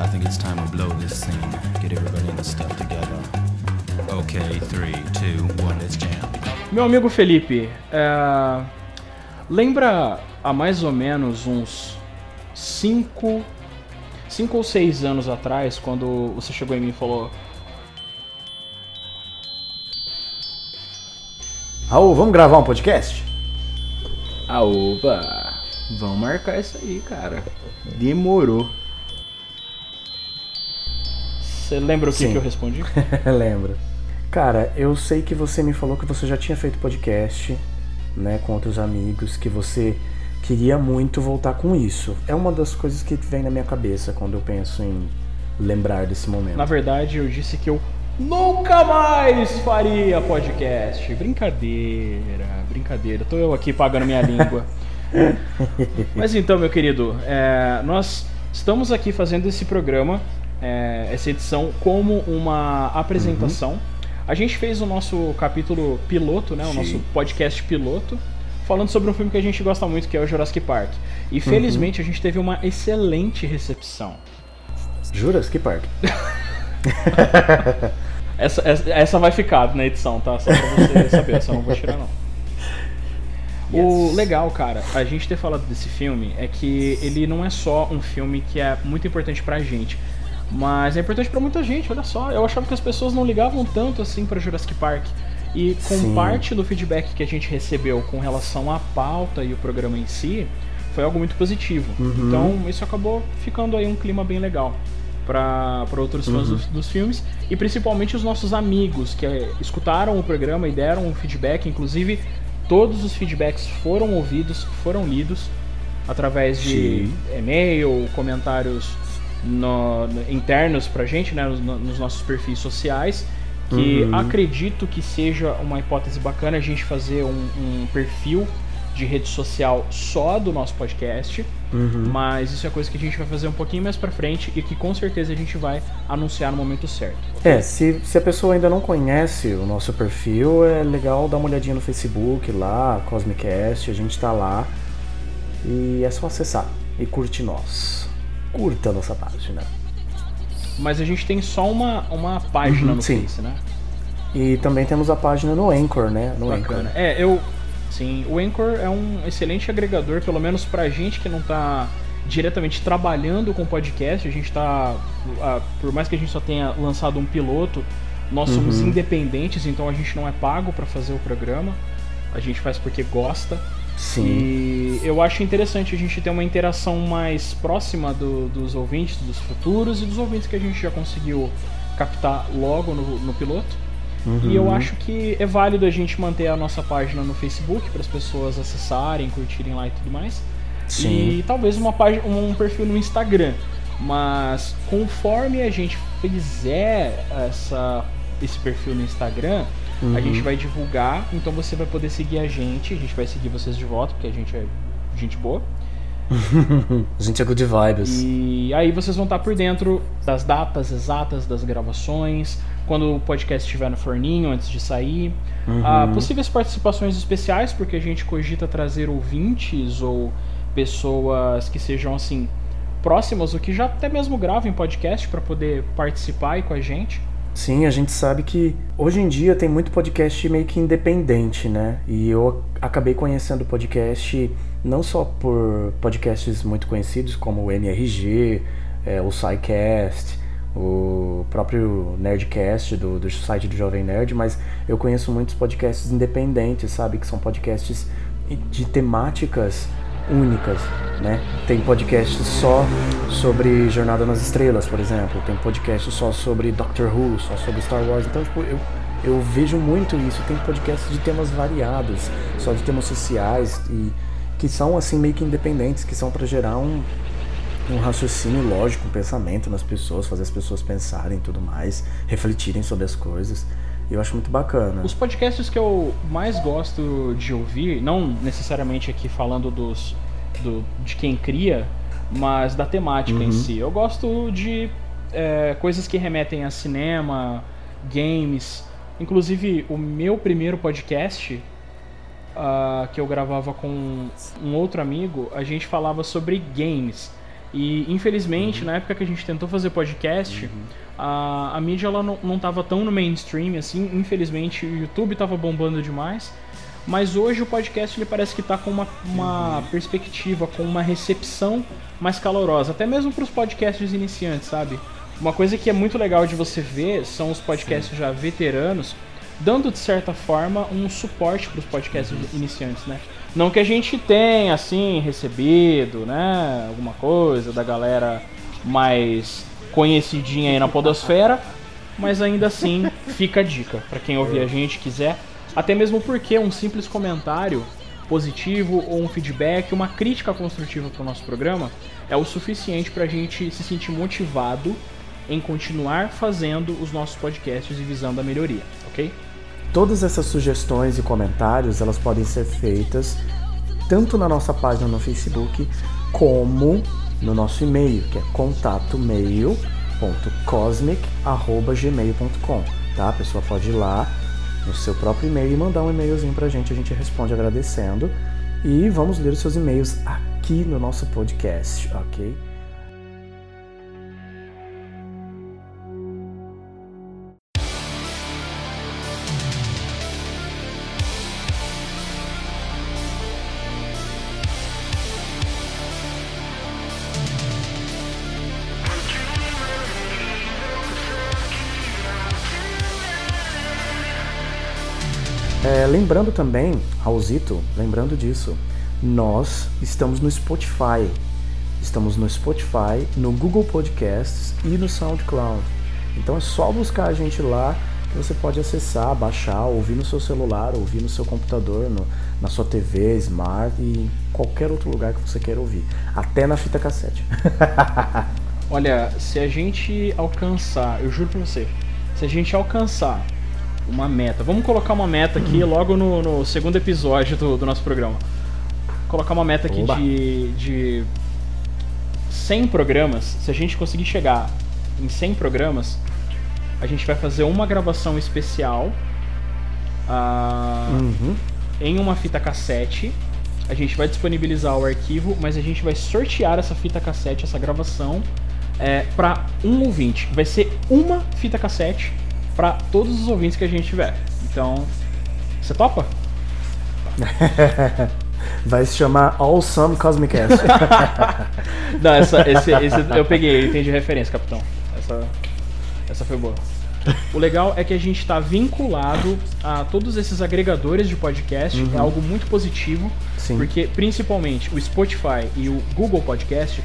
I think it's time we blow this scene. Get everybody in the stuff together. Okay, three, two, one, let's jam. Meu amigo Felipe, é, lembra há mais ou menos uns 5 cinco ou 6 anos atrás, quando você chegou em mim e falou: Raul, vamos gravar um podcast? Ah, opa, vamos marcar isso aí, cara. Demorou. Você lembra o que, que eu respondi? Lembro. Cara, eu sei que você me falou que você já tinha feito podcast, né, com outros amigos, que você queria muito voltar com isso. É uma das coisas que vem na minha cabeça quando eu penso em lembrar desse momento. Na verdade, eu disse que eu nunca mais faria podcast. Brincadeira, brincadeira. Tô eu aqui pagando minha língua. Mas então, meu querido, é, nós estamos aqui fazendo esse programa, é, essa edição, como uma apresentação. A gente fez o nosso capítulo piloto, né, o Sim. nosso podcast piloto, falando sobre um filme que a gente gosta muito, que é o Jurassic Park. E felizmente a gente teve uma excelente recepção. Juras? Que parque? Essa, essa, essa vai ficar na edição, tá? Só pra você saber, essa eu não vou tirar não. O legal, cara, a gente ter falado desse filme é que ele não é só um filme que é muito importante pra gente, mas é importante pra muita gente, olha só. Eu achava que as pessoas não ligavam tanto assim pra Jurassic Park. E com Sim. parte do feedback que a gente recebeu com relação à pauta e o programa em si, foi algo muito positivo. Uhum. Então isso acabou ficando aí um clima bem legal para outros fãs Uhum. dos, dos filmes e principalmente os nossos amigos que eh, escutaram o programa e deram um feedback. Inclusive, todos os feedbacks foram ouvidos, foram lidos através de Sim. e-mail, comentários no- no- internos pra gente, né, nos, nos nossos perfis sociais. Que Uhum. acredito que seja uma hipótese bacana a gente fazer um, um perfil de rede social só do nosso podcast. Uhum. Mas isso é coisa que a gente vai fazer um pouquinho mais pra frente e que com certeza a gente vai anunciar no momento certo. É, se, se a pessoa ainda não conhece o nosso perfil, é legal dar uma olhadinha no Facebook lá, Cosmicast, a gente tá lá. E é só acessar e curte nós. Curta a nossa página. Mas a gente tem só uma, uma página Uhum, no sim. Face, né? E também temos a página no Anchor, né? No Bacana. Anchor. É, eu. Sim, o Anchor é um excelente agregador, pelo menos pra gente que não tá diretamente trabalhando com podcast. A gente tá. Por mais que a gente só tenha lançado um piloto, nós somos Uhum. independentes, então a gente não é pago pra fazer o programa. A gente faz porque gosta. Sim. E eu acho interessante a gente ter uma interação mais próxima do- dos ouvintes, dos futuros e dos ouvintes que a gente já conseguiu captar logo no, no piloto. Uhum. E eu acho que é válido a gente manter a nossa página no Facebook para as pessoas acessarem, curtirem lá e tudo mais. Sim. E talvez uma página, um perfil no Instagram. Mas conforme a gente fizer essa, esse perfil no Instagram, a Uhum. gente vai divulgar, então você vai poder seguir a gente, a gente vai seguir vocês de volta, porque a gente é gente boa. a gente é good vibes. E aí vocês vão estar por dentro das datas exatas das gravações, quando o podcast estiver no forninho antes de sair. Uhum. Ah, possíveis participações especiais, porque a gente cogita trazer ouvintes ou pessoas que sejam assim próximas ou que já até mesmo gravem podcast para poder participar aí com a gente. Sim, a gente sabe que hoje em dia tem muito podcast meio que independente, né? E eu acabei conhecendo podcast não só por podcasts muito conhecidos como o MRG, é, o SciCast, o próprio Nerdcast do, do site do Jovem Nerd, mas eu conheço muitos podcasts independentes, sabe? Que são podcasts de temáticas únicas, né? Tem podcast só sobre Jornada nas Estrelas, por exemplo. Tem podcast só sobre Doctor Who, só sobre Star Wars. Então, tipo, eu, eu vejo muito isso. Tem podcasts de temas variados, só de temas sociais e que são assim meio que independentes, que são para gerar um um raciocínio lógico, um pensamento nas pessoas, fazer as pessoas pensarem e tudo mais, refletirem sobre as coisas. Eu acho muito bacana. Os podcasts que eu mais gosto de ouvir, não necessariamente aqui falando dos do, de quem cria, mas da temática em Uhum. si. Eu gosto de é, coisas que remetem a cinema, games. Inclusive, o meu primeiro podcast ah, que eu gravava com um outro amigo, a gente falava sobre games. E infelizmente, na época que a gente tentou fazer podcast, a, a mídia ela não, não tava tão no mainstream assim. Infelizmente, o YouTube tava bombando demais. Mas hoje o podcast ele parece que está com uma, uma perspectiva, com uma recepção mais calorosa, até mesmo para os podcasts iniciantes, sabe? Uma coisa que é muito legal de você ver são os podcasts já veteranos dando de certa forma um suporte para os podcasts iniciantes, né? Não que a gente tenha assim recebido, né, alguma coisa da galera mais conhecidinha aí na podosfera, mas ainda assim fica a dica para quem ouvir a gente quiser, até mesmo porque um simples comentário positivo ou um feedback, uma crítica construtiva para o nosso programa é o suficiente para a gente se sentir motivado em continuar fazendo os nossos podcasts e visando a melhoria, ok? Todas essas sugestões e comentários, elas podem ser feitas tanto na nossa página no Facebook como no nosso e-mail, que é contatomail.cosmic@gmail.com, tá? A pessoa pode ir lá no seu próprio e-mail e mandar um e-mailzinho pra gente, a gente responde agradecendo e vamos ler os seus e-mails aqui no nosso podcast, OK? É, lembrando também, Raulzito, lembrando disso, nós estamos no Spotify. Estamos no Spotify, no Google Podcasts e no SoundCloud. Então é só buscar a gente lá que você pode acessar, baixar, ouvir no seu celular, ouvir no seu computador, no, na sua TV, Smart e em qualquer outro lugar que você queira ouvir. Até na fita cassete. Olha, se a gente alcançar, eu juro pra você, se a gente alcançar uma meta. Vamos colocar uma meta aqui logo no, no segundo episódio do, do, nosso programa. Colocar uma meta aqui de, de 100 programas. Se a gente conseguir chegar em 100 programas, a gente vai fazer uma gravação especial uh, uhum. em uma fita cassete. A gente vai disponibilizar o arquivo, mas a gente vai sortear essa fita cassete, essa gravação, é, para um ouvinte. Vai ser uma fita cassete para todos os ouvintes que a gente tiver. Então, você topa? Vai se chamar Awesome Cosmicast. Não, essa, esse, esse eu peguei, ele tem de referência, capitão. Essa, essa foi boa. O legal é que a gente está vinculado a todos esses agregadores de podcast, uhum. é algo muito positivo, Sim. porque principalmente o Spotify e o Google Podcast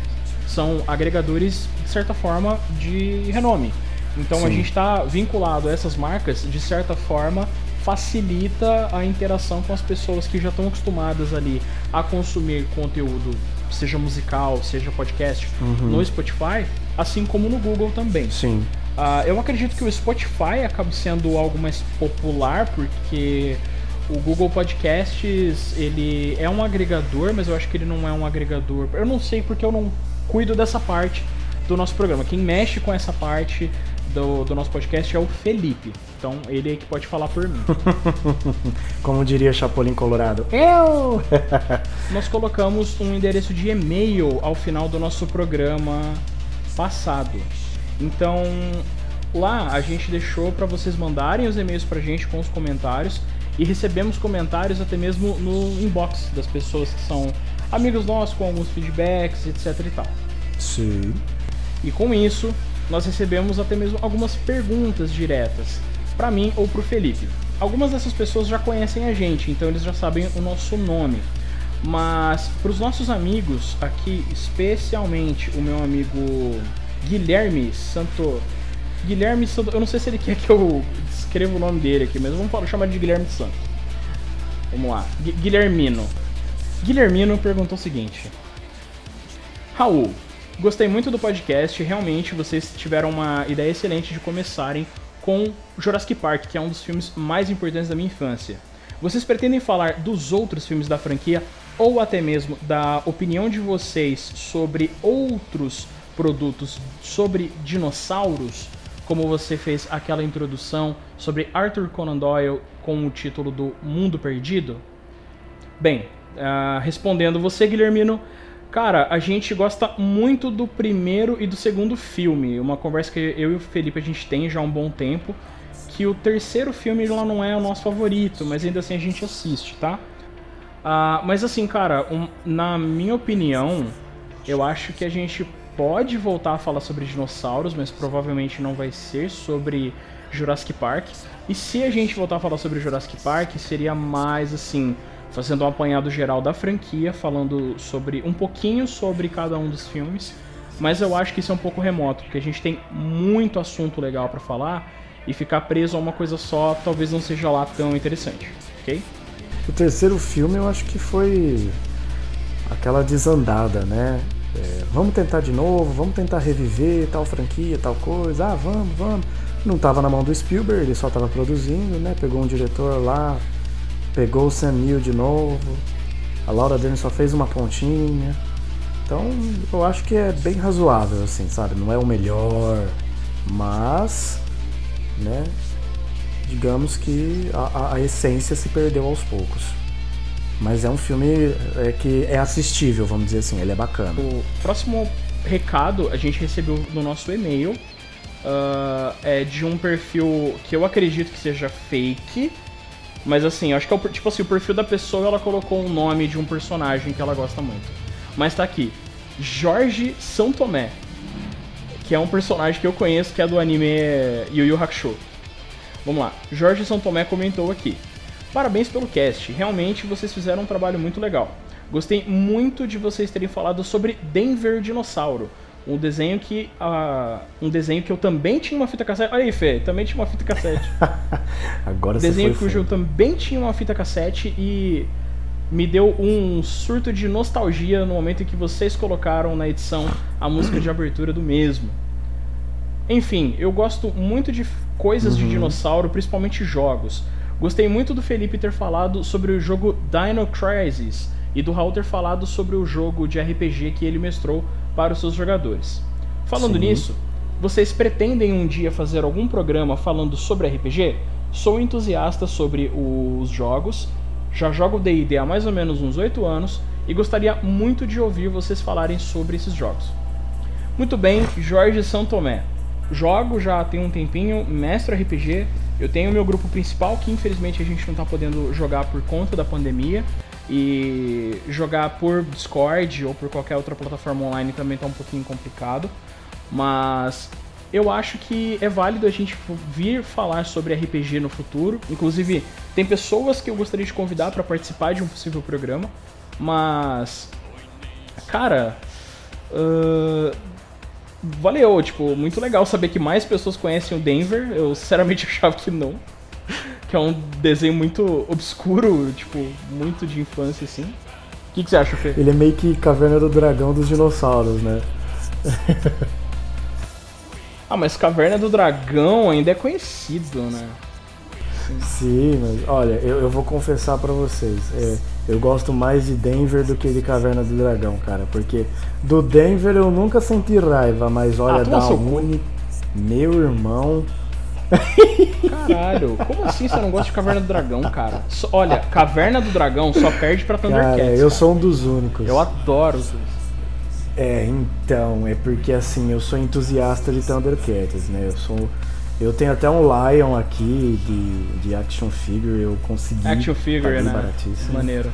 são agregadores, de certa forma, de renome. Então Sim. a gente está vinculado a essas marcas, de certa forma, facilita a interação com as pessoas que já estão acostumadas ali a consumir conteúdo, seja musical, seja podcast, uhum. no Spotify, assim como no Google também. Sim. Uh, eu acredito que o Spotify acabe sendo algo mais popular, porque o Google Podcasts ele é um agregador, mas eu acho que ele não é um agregador. Eu não sei porque eu não cuido dessa parte do nosso programa. Quem mexe com essa parte do, do nosso podcast é o Felipe. Então ele é que pode falar por mim. Como diria Chapolin Colorado. Eu! Nós colocamos um endereço de e-mail ao final do nosso programa passado. Então lá a gente deixou para vocês mandarem os e-mails pra gente com os comentários e recebemos comentários até mesmo no inbox das pessoas que são amigos nossos com alguns feedbacks, etc e tal. Sim. E com isso, nós recebemos até mesmo algumas perguntas diretas para mim ou para o Felipe. Algumas dessas pessoas já conhecem a gente, então eles já sabem o nosso nome. Mas para os nossos amigos aqui, especialmente o meu amigo Guilherme Santo. Guilherme Santo. Eu não sei se ele quer que eu escreva o nome dele aqui, mas vamos chamar de Guilherme Santos. Vamos lá. Guilhermino. Guilhermino perguntou o seguinte: Raul, Gostei muito do podcast, realmente vocês tiveram uma ideia excelente de começarem com Jurassic Park, que é um dos filmes mais importantes da minha infância. Vocês pretendem falar dos outros filmes da franquia ou até mesmo da opinião de vocês sobre outros produtos sobre dinossauros, como você fez aquela introdução sobre Arthur Conan Doyle com o título do Mundo Perdido? Bem, uh, respondendo você, Guilhermino, Cara, a gente gosta muito do primeiro e do segundo filme. Uma conversa que eu e o Felipe a gente tem já há um bom tempo. Que o terceiro filme lá não é o nosso favorito, mas ainda assim a gente assiste, tá? Ah, mas assim, cara, um, na minha opinião, eu acho que a gente pode voltar a falar sobre dinossauros, mas provavelmente não vai ser sobre Jurassic Park. E se a gente voltar a falar sobre Jurassic Park, seria mais assim, fazendo um apanhado geral da franquia, falando sobre um pouquinho sobre cada um dos filmes. Mas eu acho que isso é um pouco remoto, porque a gente tem muito assunto legal para falar e ficar preso a uma coisa só talvez não seja lá tão interessante, ok? O terceiro filme eu acho que foi aquela desandada, né? É, vamos tentar de novo, vamos tentar reviver tal franquia, tal coisa. Ah, vamos, vamos. Não estava na mão do Spielberg, ele só estava produzindo, né? Pegou um diretor lá, pegou o Sam Neill de novo, a Laura Dern só fez uma pontinha. Então eu acho que é bem razoável, assim, sabe? Não é o melhor, mas, né? Digamos que a, a essência se perdeu aos poucos. Mas é um filme é, que é assistível, vamos dizer assim, ele é bacana. O próximo recado a gente recebeu no nosso e-mail uh, é de um perfil que eu acredito que seja fake, mas assim, acho que é o, tipo assim, o perfil da pessoa ela colocou um nome de um personagem que ela gosta muito. Mas tá aqui, Jorge São Tomé, que é um personagem que eu conheço que é do anime Yu Yu Hakusho. Vamos lá, Jorge São Tomé comentou aqui. Parabéns pelo cast, realmente vocês fizeram um trabalho muito legal. Gostei muito de vocês terem falado sobre Denver Dinossauro, um desenho que uh, um desenho que eu também tinha uma fita cassete. Olha aí, Fê, também tinha uma fita cassete. Agora desenho você cujo eu também tinha uma fita cassete e me deu um surto de nostalgia no momento em que vocês colocaram na edição a música de abertura do mesmo. Enfim, eu gosto muito de coisas uhum. de dinossauro, principalmente jogos. Gostei muito do Felipe ter falado sobre o jogo Dino Crisis e do Raul ter falado sobre o jogo de RPG que ele mestrou para os seus jogadores. Falando Sim. nisso, vocês pretendem um dia fazer algum programa falando sobre RPG? Sou entusiasta sobre os jogos, já jogo D&D há mais ou menos uns 8 anos e gostaria muito de ouvir vocês falarem sobre esses jogos. Muito bem, Jorge São Tomé. Jogo já tem um tempinho, mestre RPG. Eu tenho meu grupo principal que infelizmente a gente não está podendo jogar por conta da pandemia, e jogar por Discord ou por qualquer outra plataforma online também tá um pouquinho complicado. Mas eu acho que é válido a gente vir falar sobre RPG no futuro. Inclusive, tem pessoas que eu gostaria de convidar para participar de um possível programa. Mas, cara, uh, valeu. Tipo, muito legal saber que mais pessoas conhecem o Denver. Eu sinceramente achava que não que é um desenho muito obscuro, tipo, muito de infância, assim. O que, que você acha, Fê? Ele é meio que Caverna do Dragão dos dinossauros, né? ah, mas Caverna do Dragão ainda é conhecido, né? Sim, Sim mas olha, eu, eu vou confessar para vocês. É, eu gosto mais de Denver do que de Caverna do Dragão, cara. Porque do Denver eu nunca senti raiva, mas olha, ah, da Uni, meu irmão. Caralho, como assim você não gosta de Caverna do Dragão, cara? Olha, Caverna do Dragão só perde pra Thundercats. Cara, eu sou um dos únicos. Eu adoro os É, então, é porque assim, eu sou entusiasta de Thundercats, né? Eu sou. Eu tenho até um Lion aqui de, de action figure, eu consegui. Action figure, né? Baratíssimo. Maneiro.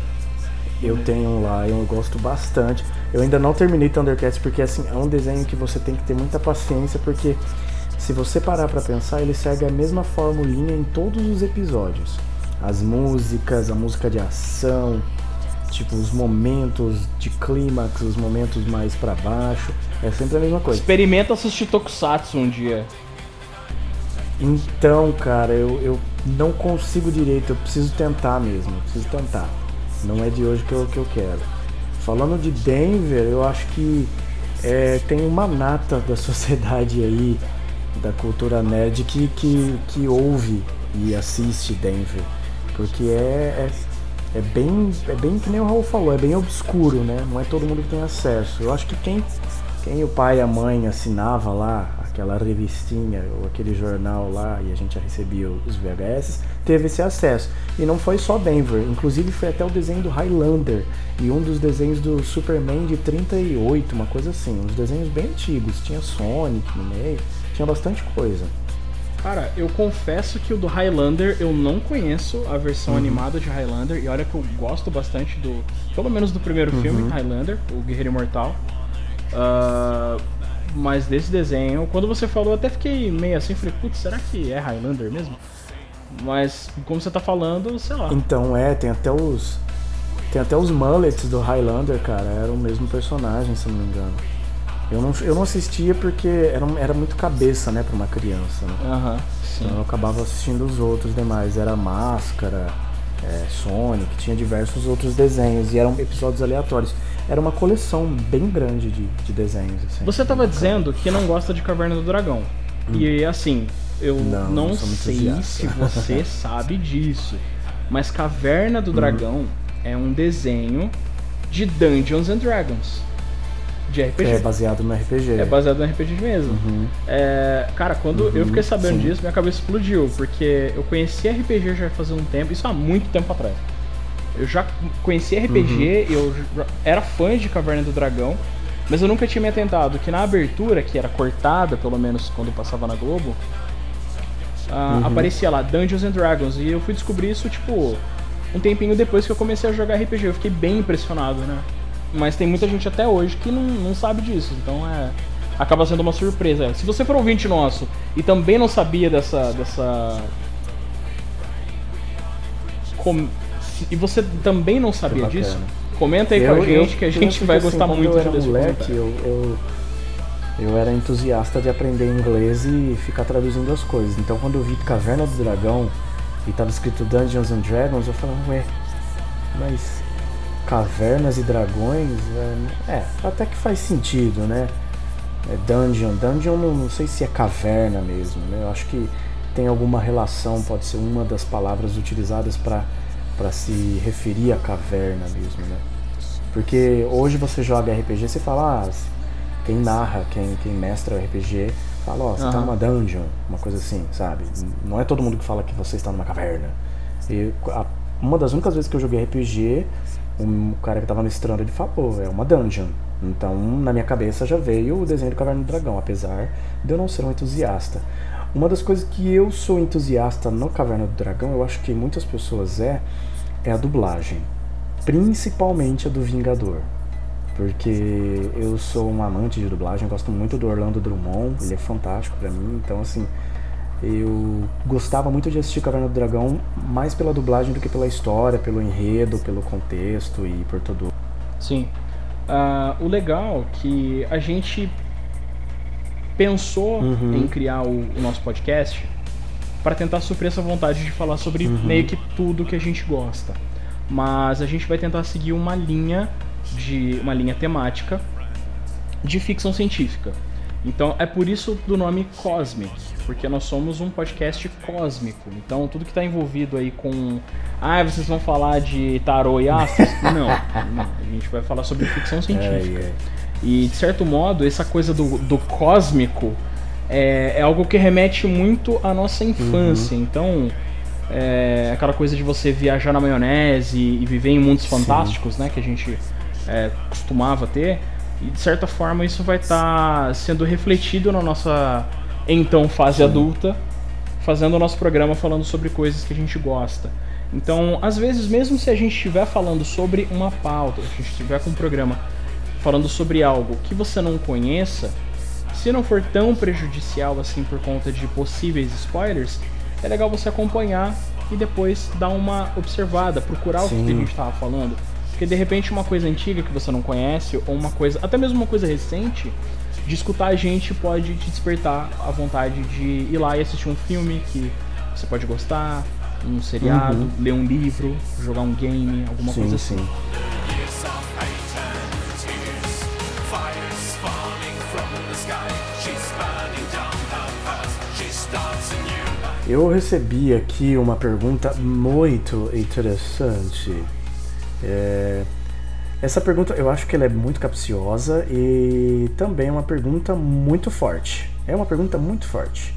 Eu tenho um Lion, eu gosto bastante. Eu ainda não terminei Thundercats porque assim, é um desenho que você tem que ter muita paciência porque se você parar para pensar, ele segue a mesma formulinha em todos os episódios. As músicas, a música de ação, tipo os momentos de clímax, os momentos mais para baixo, é sempre a mesma coisa. Experimenta assistir Tokusatsu um dia. Então, cara, eu, eu não consigo direito, eu preciso tentar mesmo, eu preciso tentar. Não é de hoje que eu, que eu quero. Falando de Denver, eu acho que é, tem uma nata da sociedade aí da cultura nerd que, que, que ouve e assiste Denver. Porque é, é, é, bem, é bem que nem o Raul falou, é bem obscuro, né? Não é todo mundo que tem acesso. Eu acho que quem quem o pai e a mãe assinava lá, aquela revistinha ou aquele jornal lá e a gente já recebia os VHS, teve esse acesso. E não foi só Denver, inclusive foi até o desenho do Highlander e um dos desenhos do Superman de 38, uma coisa assim, uns desenhos bem antigos, tinha Sonic no meio, tinha bastante coisa. Cara, eu confesso que o do Highlander eu não conheço a versão uhum. animada de Highlander e olha que eu gosto bastante do, pelo menos do primeiro uhum. filme Highlander, o Guerreiro Imortal. Uh, mas desse desenho, quando você falou, eu até fiquei meio assim, falei, putz, será que é Highlander mesmo? Mas como você tá falando, sei lá. Então é, tem até os. Tem até os mullets do Highlander, cara, era o mesmo personagem, se não me engano. Eu não, eu não assistia porque era, era muito cabeça, né, pra uma criança, né? Uhum, então eu acabava assistindo os outros demais. Era Máscara, é, Sonic, tinha diversos outros desenhos e eram episódios aleatórios. Era uma coleção bem grande de, de desenhos. Assim, Você estava dizendo que não gosta de Caverna do Dragão. Hum. E assim, eu não, não sei se você sabe disso, mas Caverna do hum. Dragão é um desenho de Dungeons and Dragons. De RPG. É baseado no RPG. É baseado no RPG mesmo. Uhum. É, cara, quando uhum, eu fiquei sabendo sim. disso, minha cabeça explodiu, porque eu conheci RPG já faz um tempo, isso há muito tempo atrás. Eu já conheci RPG, uhum. eu era fã de Caverna do Dragão, mas eu nunca tinha me atentado que na abertura, que era cortada, pelo menos quando passava na Globo, uh, aparecia lá Dungeons and Dragons. E eu fui descobrir isso, tipo, um tempinho depois que eu comecei a jogar RPG. Eu fiquei bem impressionado, né? Mas tem muita gente até hoje que não, não sabe disso. Então é. Acaba sendo uma surpresa. Se você for ouvinte nosso e também não sabia dessa. dessa. Com... E você também não sabia disso, comenta aí eu, com a gente eu, que a gente vai gostar assim, muito eu era moleque, eu, eu, eu era entusiasta de aprender inglês e ficar traduzindo as coisas. Então quando eu vi Caverna do Dragão e tava escrito Dungeons and Dragons, eu falava, ué, mas cavernas e dragões, é, é, até que faz sentido, né? É dungeon, dungeon não, não, sei se é caverna mesmo, né? Eu acho que tem alguma relação, pode ser uma das palavras utilizadas para se referir à caverna mesmo, né? Porque hoje você joga RPG, você fala, ah, quem narra, quem, quem mestra RPG, fala, ó, oh, você uhum. tá numa dungeon, uma coisa assim, sabe? Não é todo mundo que fala que você está numa caverna. E a, uma das únicas vezes que eu joguei RPG o cara que tava mestrando, ele falou, é uma dungeon. Então, na minha cabeça já veio o desenho do Caverna do Dragão, apesar de eu não ser um entusiasta. Uma das coisas que eu sou entusiasta no Caverna do Dragão, eu acho que muitas pessoas é, é a dublagem. Principalmente a do Vingador. Porque eu sou um amante de dublagem, gosto muito do Orlando Drummond, ele é fantástico para mim, então assim, eu gostava muito de assistir Caverna do Dragão mais pela dublagem do que pela história, pelo enredo, pelo contexto e por tudo. Sim. Uh, o legal é que a gente pensou uhum. em criar o, o, nosso podcast para tentar suprir essa vontade de falar sobre uhum. meio que tudo que a gente gosta. Mas a gente vai tentar seguir uma linha de uma linha temática de ficção científica. Então é por isso do nome Cosmic, porque nós somos um podcast cósmico. Então tudo que está envolvido aí com. Ah, vocês vão falar de tarô e astros? não, não, a gente vai falar sobre ficção científica. É, é. E de certo modo, essa coisa do, do cósmico é, é, algo que remete muito à nossa infância. Uhum. Então, é aquela coisa de você viajar na maionese e viver em mundos fantásticos, Sim. né? Que a gente é, costumava ter. E de certa forma isso vai estar tá sendo refletido na nossa então fase Sim. adulta, fazendo o nosso programa falando sobre coisas que a gente gosta. Então, às vezes, mesmo se a gente estiver falando sobre uma pauta, se a gente estiver com um programa falando sobre algo que você não conheça, se não for tão prejudicial assim por conta de possíveis spoilers, é legal você acompanhar e depois dar uma observada, procurar Sim. o que a gente estava falando. Porque de repente uma coisa antiga que você não conhece, ou uma coisa, até mesmo uma coisa recente, de escutar a gente pode te despertar a vontade de ir lá e assistir um filme que você pode gostar, um seriado, uhum. ler um livro, jogar um game, alguma sim, coisa assim. Sim. Eu recebi aqui uma pergunta muito interessante. É, Essa pergunta eu acho que ela é muito capciosa e também é uma pergunta muito forte. É uma pergunta muito forte.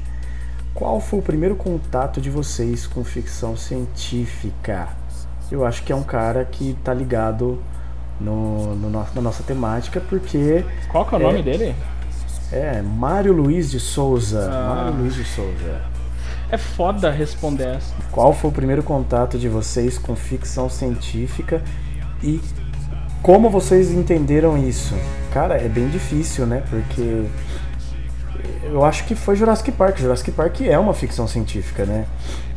Qual foi o primeiro contato de vocês com ficção científica? Eu acho que é um cara que tá ligado no, no, na nossa temática, porque. Qual que é o nome dele? É, Mário Luiz de Souza. Ah. Mário Luiz de Souza. É foda responder essa. Qual foi o primeiro contato de vocês com ficção científica e como vocês entenderam isso? Cara, é bem difícil, né? Porque eu acho que foi Jurassic Park. Jurassic Park é uma ficção científica, né?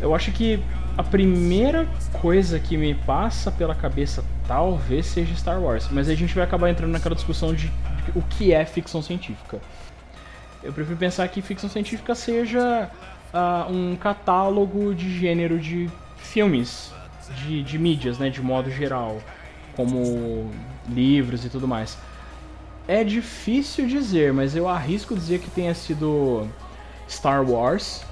Eu acho que a primeira coisa que me passa pela cabeça talvez seja Star Wars, mas a gente vai acabar entrando naquela discussão de o que é ficção científica. Eu prefiro pensar que ficção científica seja uh, um catálogo de gênero de filmes, de, de mídias, né, de modo geral, como livros e tudo mais. É difícil dizer, mas eu arrisco dizer que tenha sido Star Wars.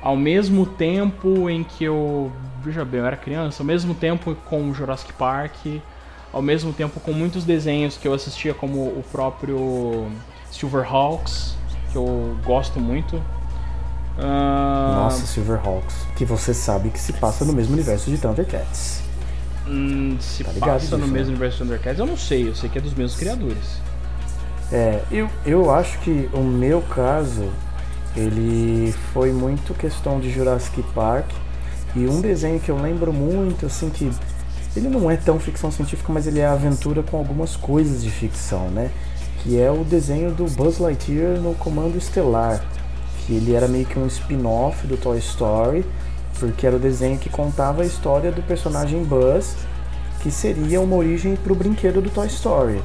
Ao mesmo tempo em que eu. Veja bem, eu era criança, ao mesmo tempo com Jurassic Park, ao mesmo tempo com muitos desenhos que eu assistia, como o próprio Silverhawks, que eu gosto muito. Uh... Nossa, Silverhawks. Que você sabe que se passa no mesmo universo de Thundercats. Hum, se tá passa no mesmo universo de Thundercats, eu não sei, eu sei que é dos mesmos criadores. É, eu, eu acho que o meu caso, ele foi muito questão de Jurassic Park e um desenho que eu lembro muito, assim, que ele não é tão ficção científica, mas ele é aventura com algumas coisas de ficção, né? Que é o desenho do Buzz Lightyear no Comando Estelar, que ele era meio que um spin-off do Toy Story, porque era o desenho que contava a história do personagem Buzz, que seria uma origem para o brinquedo do Toy Story.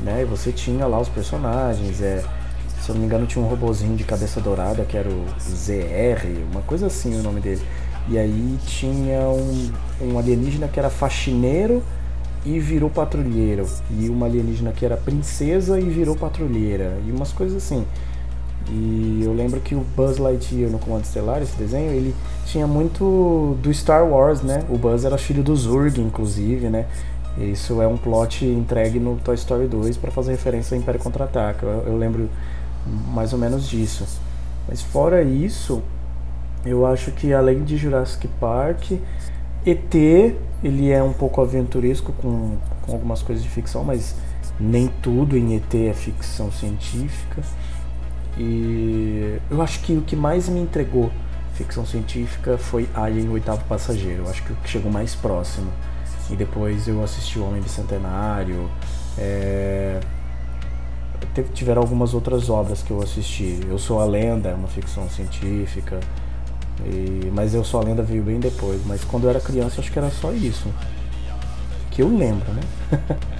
Né? E você tinha lá os personagens, é, se eu não me engano tinha um robozinho de cabeça dourada que era o ZR, uma coisa assim o nome dele. E aí tinha um, um alienígena que era faxineiro e virou patrulheiro. E uma alienígena que era princesa e virou patrulheira. E umas coisas assim. E eu lembro que o Buzz Lightyear no Comando Estelar, esse desenho, ele tinha muito do Star Wars, né? O Buzz era filho do Zurg, inclusive, né? Isso é um plot entregue no Toy Story 2 para fazer referência ao Império Contra-Ataca. Eu, eu lembro mais ou menos disso. Mas fora isso, eu acho que além de Jurassic Park, ET, ele é um pouco aventuresco com, com algumas coisas de ficção, mas nem tudo em ET é ficção científica. E eu acho que o que mais me entregou ficção científica foi Alien, oitavo passageiro. Eu acho que o que chegou mais próximo. E depois eu assisti O Homem Bicentenário. É... Tiveram algumas outras obras que eu assisti. Eu Sou a Lenda, é uma ficção científica. E... Mas Eu Sou a Lenda veio bem depois. Mas quando eu era criança, acho que era só isso. Que eu lembro, né?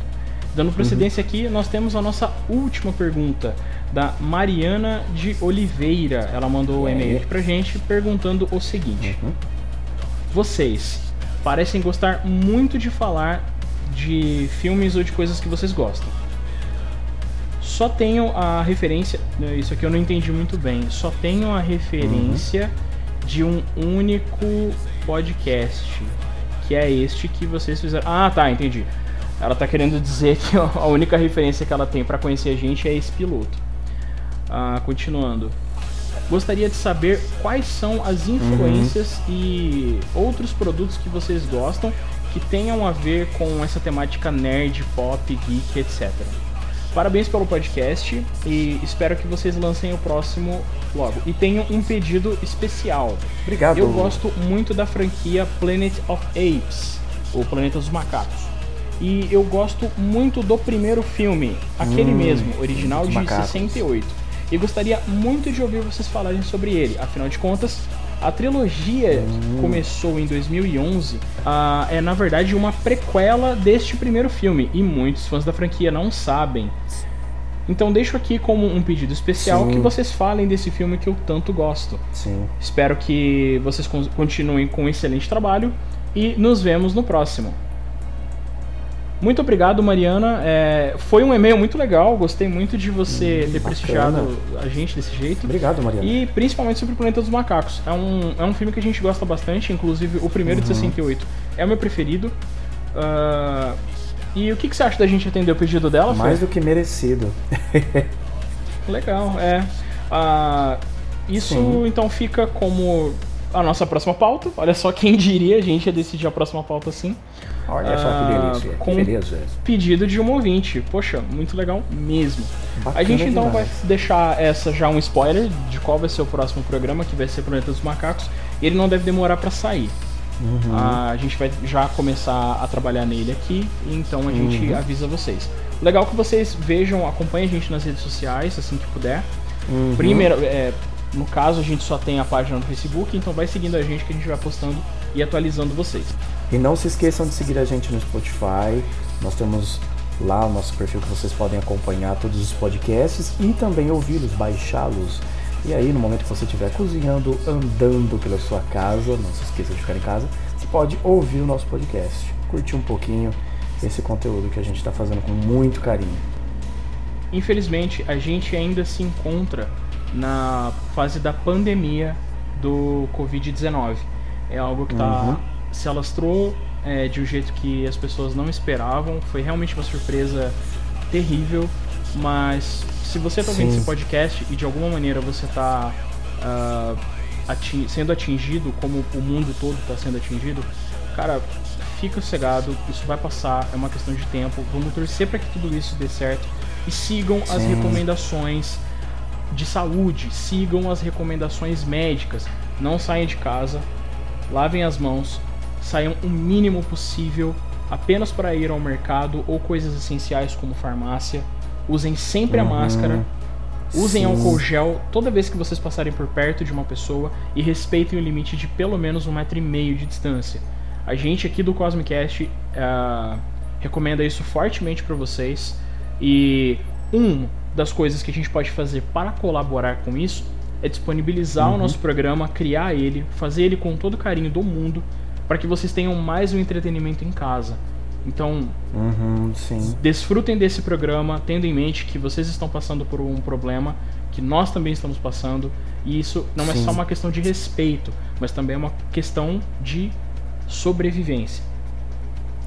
Dando procedência uhum. aqui, nós temos a nossa última pergunta da Mariana de Oliveira. Ela mandou o um e-mail aqui pra gente perguntando o seguinte: uhum. Vocês parecem gostar muito de falar de filmes ou de coisas que vocês gostam. Só tenho a referência. Isso aqui eu não entendi muito bem. Só tenho a referência uhum. de um único podcast. Que é este que vocês fizeram. Ah, tá, entendi. Ela tá querendo dizer que a única referência que ela tem para conhecer a gente é esse piloto. Ah, continuando. Gostaria de saber quais são as influências uhum. e outros produtos que vocês gostam que tenham a ver com essa temática nerd, pop, geek, etc. Parabéns pelo podcast e espero que vocês lancem o próximo logo. E tenho um pedido especial. Obrigado. Eu gosto muito da franquia Planet of Apes, o Planeta dos Macacos. E eu gosto muito do primeiro filme, aquele hum, mesmo, original de macacos. 68 e gostaria muito de ouvir vocês falarem sobre ele. Afinal de contas, a trilogia hum. começou em 2011, uh, é na verdade uma prequela deste primeiro filme e muitos fãs da franquia não sabem. Então deixo aqui como um pedido especial Sim. que vocês falem desse filme que eu tanto gosto. Sim. Espero que vocês continuem com um excelente trabalho e nos vemos no próximo. Muito obrigado, Mariana. É, foi um e-mail muito legal. Gostei muito de você hum, ter prestigiado a gente desse jeito. Obrigado, Mariana. E principalmente sobre o Planeta dos Macacos. É um, é um filme que a gente gosta bastante. Inclusive, o primeiro uhum. de 68 é o meu preferido. Uh, E o que, que você acha da gente atender o pedido dela, Mais Fê? do que merecido. Legal, é. Ah, isso Sim. então fica como a nossa próxima pauta. Olha só quem diria, a gente ia decidir a próxima pauta assim. Olha só Ah, que delícia. com- Que beleza. Pedido de um ouvinte. Poxa, muito legal mesmo. Bacana a gente então demais. vai deixar essa já um spoiler de qual vai ser o próximo programa, que vai ser Planeta dos Macacos. E ele não deve demorar pra sair. Uhum. Ah, a gente vai já começar a trabalhar nele aqui, e então a gente Uhum. avisa vocês. Legal que vocês vejam, acompanhem a gente nas redes sociais, assim que puder. Uhum. Primeiro, é, no caso, a gente só tem a página no Facebook, então vai seguindo a gente que a gente vai postando e atualizando vocês. E não se esqueçam de seguir a gente no Spotify. Nós temos lá o nosso perfil que vocês podem acompanhar todos os podcasts e também ouvi-los, baixá-los. E aí, no momento que você estiver cozinhando, andando pela sua casa, não se esqueça de ficar em casa, você pode ouvir o nosso podcast, curtir um pouquinho esse conteúdo que a gente está fazendo com muito carinho. Infelizmente, a gente ainda se encontra na fase da pandemia do Covid-19. É algo que tá, Uhum. se alastrou é, de um jeito que as pessoas não esperavam. Foi realmente uma surpresa terrível. Mas se você está ouvindo Sim. esse podcast e de alguma maneira você está sendo atingido, como o mundo todo está sendo atingido, cara, fica sossegado, isso vai passar, é uma questão de tempo. Vamos torcer para que tudo isso dê certo e sigam as Sim. recomendações de saúde, sigam as recomendações médicas. Não saiam de casa, lavem as mãos, saiam o mínimo possível apenas para ir ao mercado ou coisas essenciais como farmácia. Usem sempre a Uhum. máscara, usem Sim. álcool gel toda vez que vocês passarem por perto de uma pessoa e respeitem o limite de pelo menos um metro e meio de distância. A gente aqui do Cosmicast ah, recomenda isso fortemente para vocês e uma das coisas que a gente pode fazer para colaborar com isso é disponibilizar o nosso programa, criar ele, fazer ele com todo o carinho do mundo para que vocês tenham mais um entretenimento em casa. Então, Uhum, sim. desfrutem desse programa, tendo em mente que vocês estão passando por um problema, que nós também estamos passando, e isso não é Sim. só uma questão de respeito, mas também é uma questão de sobrevivência.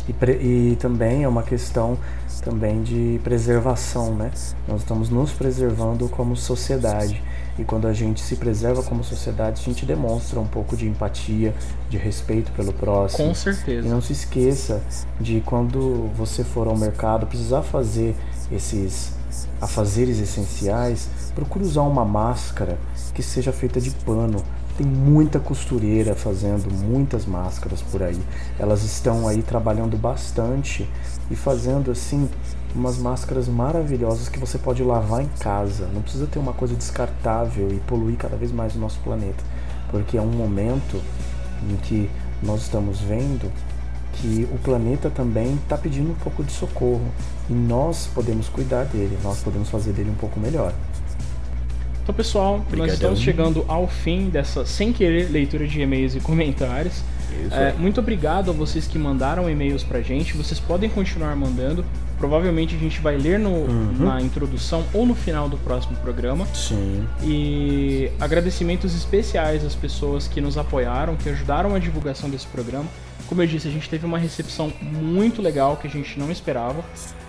E, e também é uma questão também de preservação, né? Nós estamos nos preservando como sociedade. E quando a gente se preserva como sociedade, a gente demonstra um pouco de empatia, de respeito pelo próximo. Com E certeza. não se esqueça de quando você for ao mercado, precisar fazer esses afazeres essenciais, procure usar uma máscara que seja feita de pano. Tem muita costureira fazendo muitas máscaras por aí. Elas estão aí trabalhando bastante e fazendo assim umas máscaras maravilhosas que você pode lavar em casa. Não precisa ter uma coisa descartável e poluir cada vez mais o nosso planeta, porque é um momento em que nós estamos vendo que o planeta também está pedindo um pouco de socorro e nós podemos cuidar dele, nós podemos fazer dele um pouco melhor. Então, pessoal, nós Obrigadão. estamos chegando ao fim dessa, sem querer, leitura de e-mails e comentários. É, muito obrigado a vocês que mandaram e-mails pra gente. Vocês podem continuar mandando. Provavelmente a gente vai ler no, Uhum. na introdução ou no final do próximo programa. Sim. E agradecimentos especiais às pessoas que nos apoiaram, que ajudaram a divulgação desse programa. Como eu disse, a gente teve uma recepção muito legal que a gente não esperava.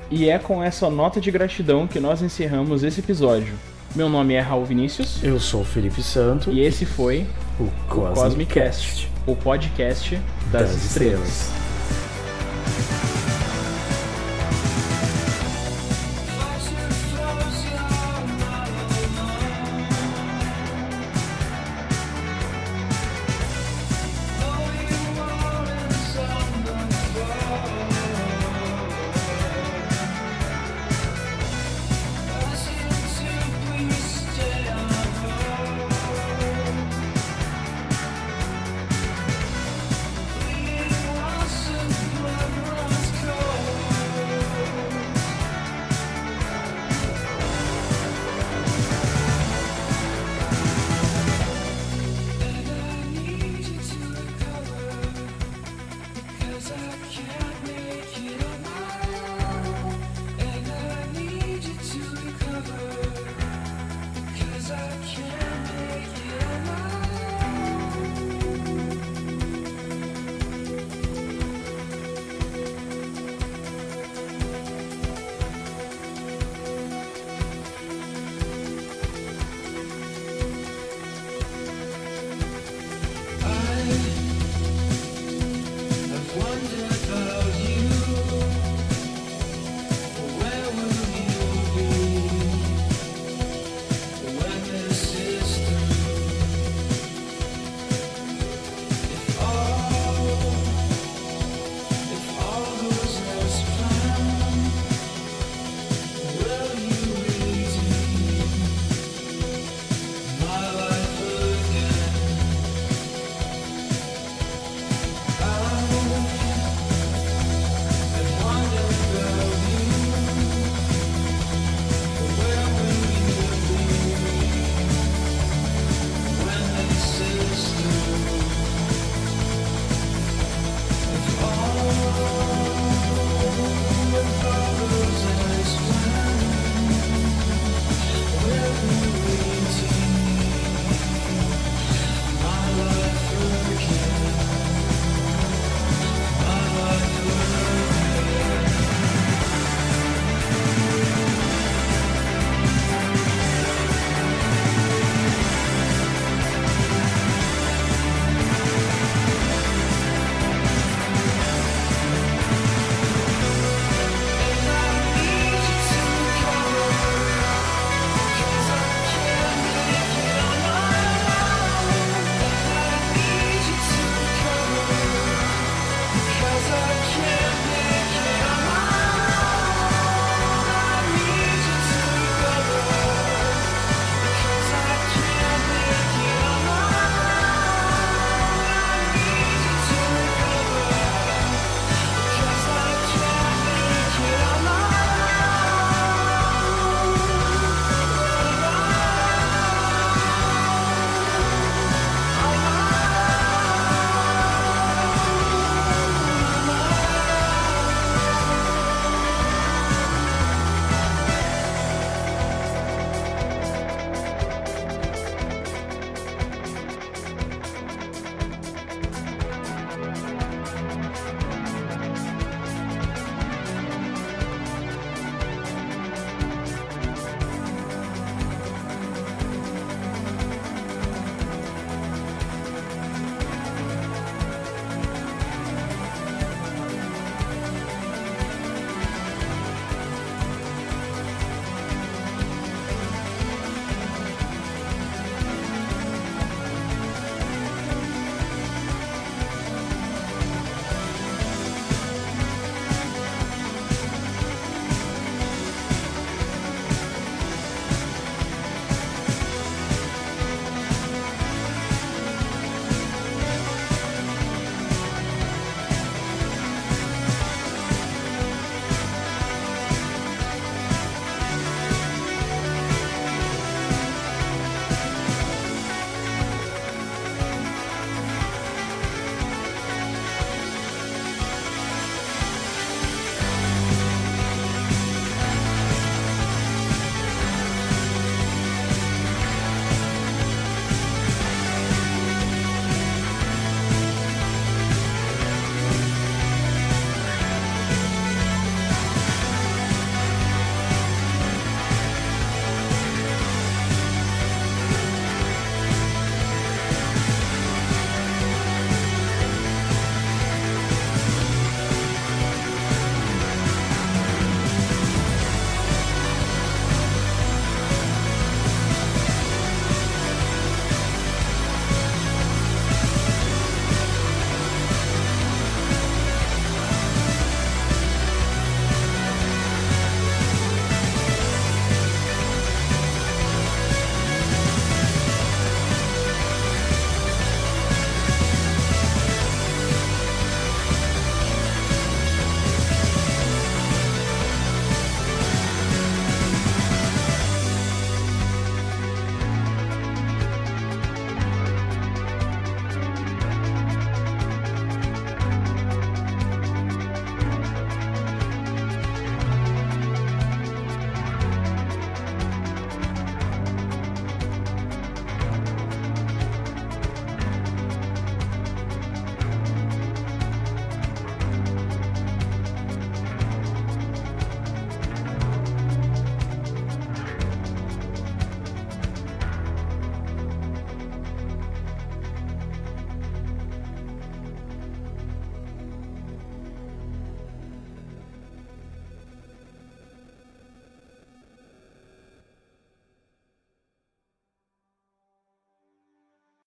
E é com essa nota de gratidão que nós encerramos esse episódio. Meu nome é Raul Vinícius Eu sou o Felipe Santo, e esse foi o o Cosmicast, o podcast das, das estrelas. estrelas.